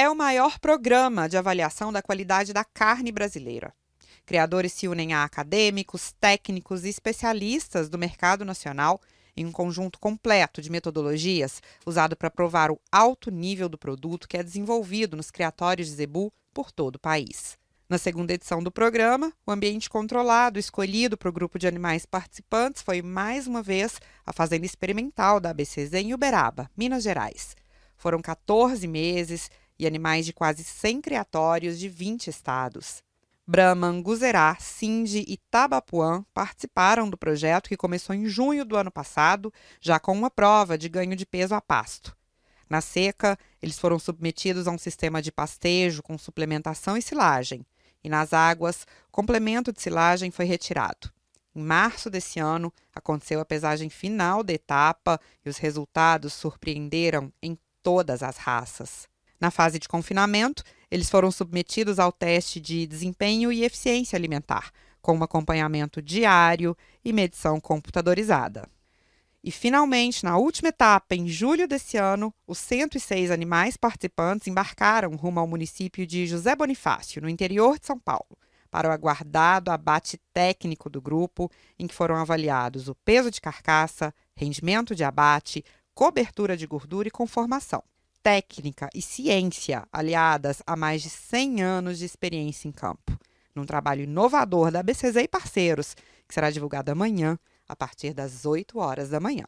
é o maior programa de avaliação da qualidade da carne brasileira. Criadores se unem a acadêmicos, técnicos e especialistas do mercado nacional em um conjunto completo de metodologias usado para provar o alto nível do produto que é desenvolvido nos criatórios de zebu por todo o país. Na segunda edição do programa, o ambiente controlado escolhido para o grupo de animais participantes foi mais uma vez a fazenda experimental da ABCZ em Uberaba, Minas Gerais. Foram 14 meses e animais de quase 100 criatórios de 20 estados. Brahman, Guzerá, Sindi e Tabapuã participaram do projeto que começou em junho do ano passado, já com uma prova de ganho de peso a pasto. Na seca, eles foram submetidos a um sistema de pastejo com suplementação e silagem e nas águas, complemento de silagem foi retirado. Em março desse ano, aconteceu a pesagem final da etapa e os resultados surpreenderam em todas as raças. Na fase de confinamento, eles foram submetidos ao teste de desempenho e eficiência alimentar, com um acompanhamento diário e medição computadorizada. E, finalmente, na última etapa, em julho desse ano, os 106 animais participantes embarcaram rumo ao município de José Bonifácio, no interior de São Paulo, para o aguardado abate técnico do grupo, em que foram avaliados o peso de carcaça, rendimento de abate, cobertura de gordura e conformação. Técnica e ciência aliadas a mais de 100 anos de experiência em campo, num trabalho inovador da BCZ e parceiros, que será divulgado amanhã a partir das 8 horas da manhã.